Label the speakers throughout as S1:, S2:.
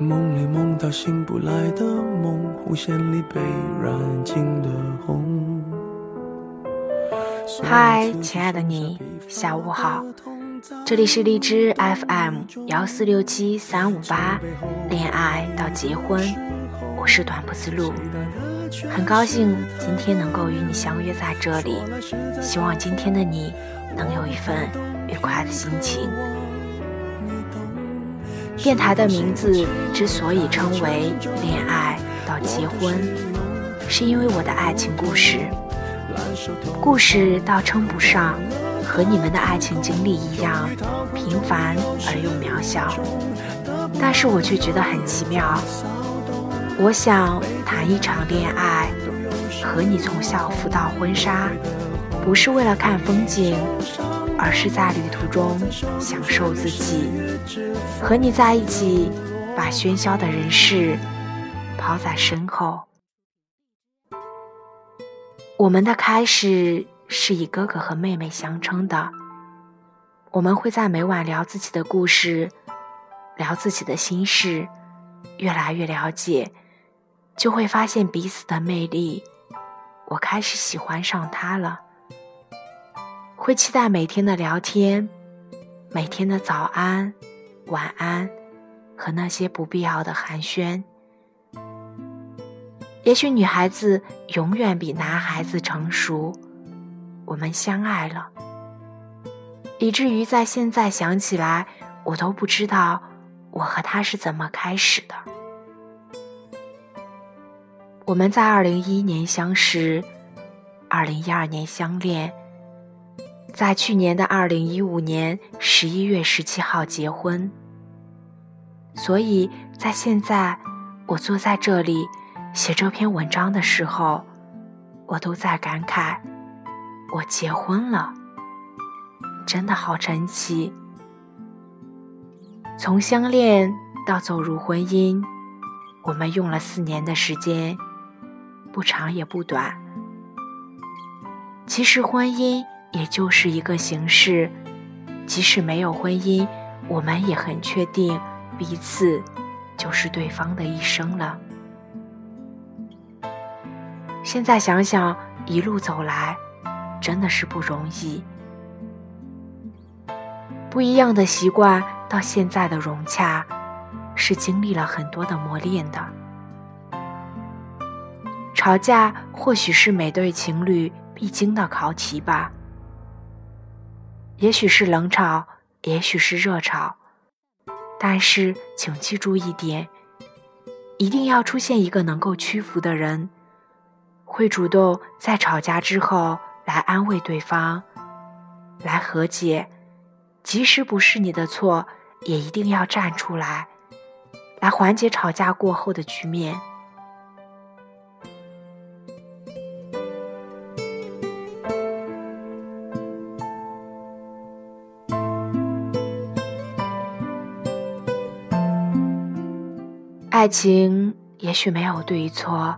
S1: 梦里梦到醒不来的梦，红线里被染尽的红。
S2: 嗨，亲爱的你，下午好，这里是荔枝 FM 幺四六七三五八，恋爱到结婚，我是短不思路，很高兴今天能够与你相约在这里，希望今天的你能有一份愉快的心情。电台的名字之所以称为“恋爱到结婚”，是因为我的爱情故事。故事倒称不上，和你们的爱情经历一样平凡而又渺小，但是我却觉得很奇妙。我想谈一场恋爱，和你从校服到婚纱，不是为了看风景。而是在旅途中享受自己，和你在一起，把喧嚣的人世抛在身后。我们的开始是以哥哥和妹妹相称的，我们会在每晚聊自己的故事，聊自己的心事，越来越了解，就会发现彼此的魅力。我开始喜欢上他了。会期待每天的聊天，每天的早安、晚安和那些不必要的寒暄。也许女孩子永远比男孩子成熟，我们相爱了，以至于在现在想起来，我都不知道我和他是怎么开始的。我们在二零一一年相识，二零一二年相恋。在去年的二零一五年十一月十七号结婚，所以在现在我坐在这里写这篇文章的时候，我都在感慨：我结婚了，真的好神奇。从相恋到走入婚姻，我们用了四年的时间，不长也不短。其实婚姻。也就是一个形式，即使没有婚姻，我们也很确定彼此就是对方的一生了。现在想想，一路走来，真的是不容易。不一样的习惯到现在的融洽，是经历了很多的磨练的。吵架或许是每对情侣必经的考题吧。也许是冷吵，也许是热吵，但是请记住一点：一定要出现一个能够屈服的人，会主动在吵架之后来安慰对方，来和解。即使不是你的错，也一定要站出来，来缓解吵架过后的局面。爱情也许没有对与错，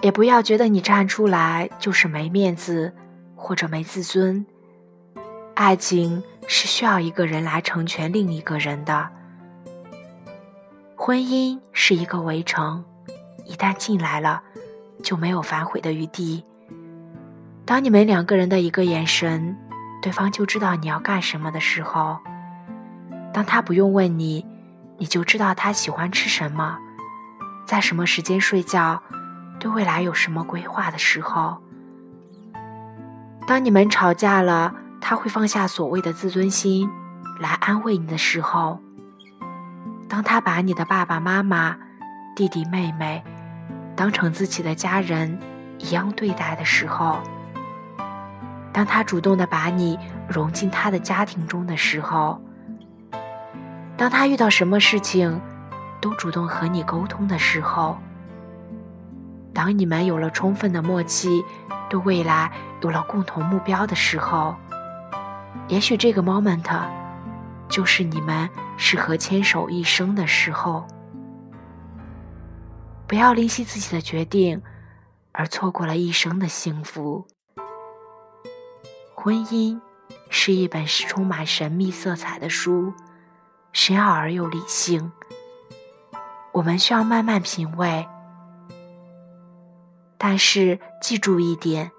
S2: 也不要觉得你站出来就是没面子或者没自尊。爱情是需要一个人来成全另一个人的，婚姻是一个围城，一旦进来了，就没有反悔的余地。当你们两个人的一个眼神，对方就知道你要干什么的时候，当他不用问你。你就知道他喜欢吃什么，在什么时间睡觉，对未来有什么规划的时候。当你们吵架了，他会放下所谓的自尊心来安慰你的时候。当他把你的爸爸妈妈、弟弟妹妹当成自己的家人一样对待的时候。当他主动的把你融进他的家庭中的时候。当他遇到什么事情，都主动和你沟通的时候，当你们有了充分的默契，对未来有了共同目标的时候，也许这个 moment 就是你们适合牵手一生的时候。不要吝惜自己的决定，而错过了一生的幸福。婚姻是一本充满神秘色彩的书。深奥而又理性，我们需要慢慢品味。但是记住一点，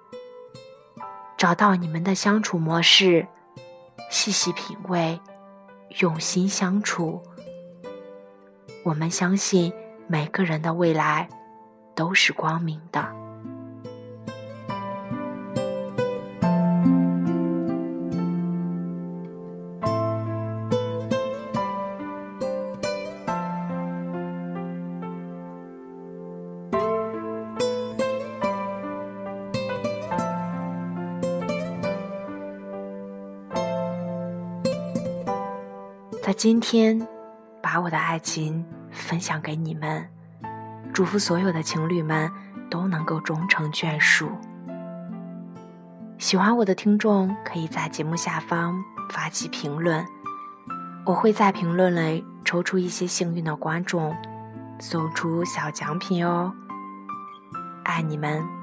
S2: 找到你们的相处模式，细细品味，用心相处。我们相信每个人的未来都是光明的。在今天，把我的爱情分享给你们，祝福所有的情侣们都能够终成眷属。喜欢我的听众可以在节目下方发起评论，我会在评论里抽出一些幸运的观众，送出小奖品哦。爱你们。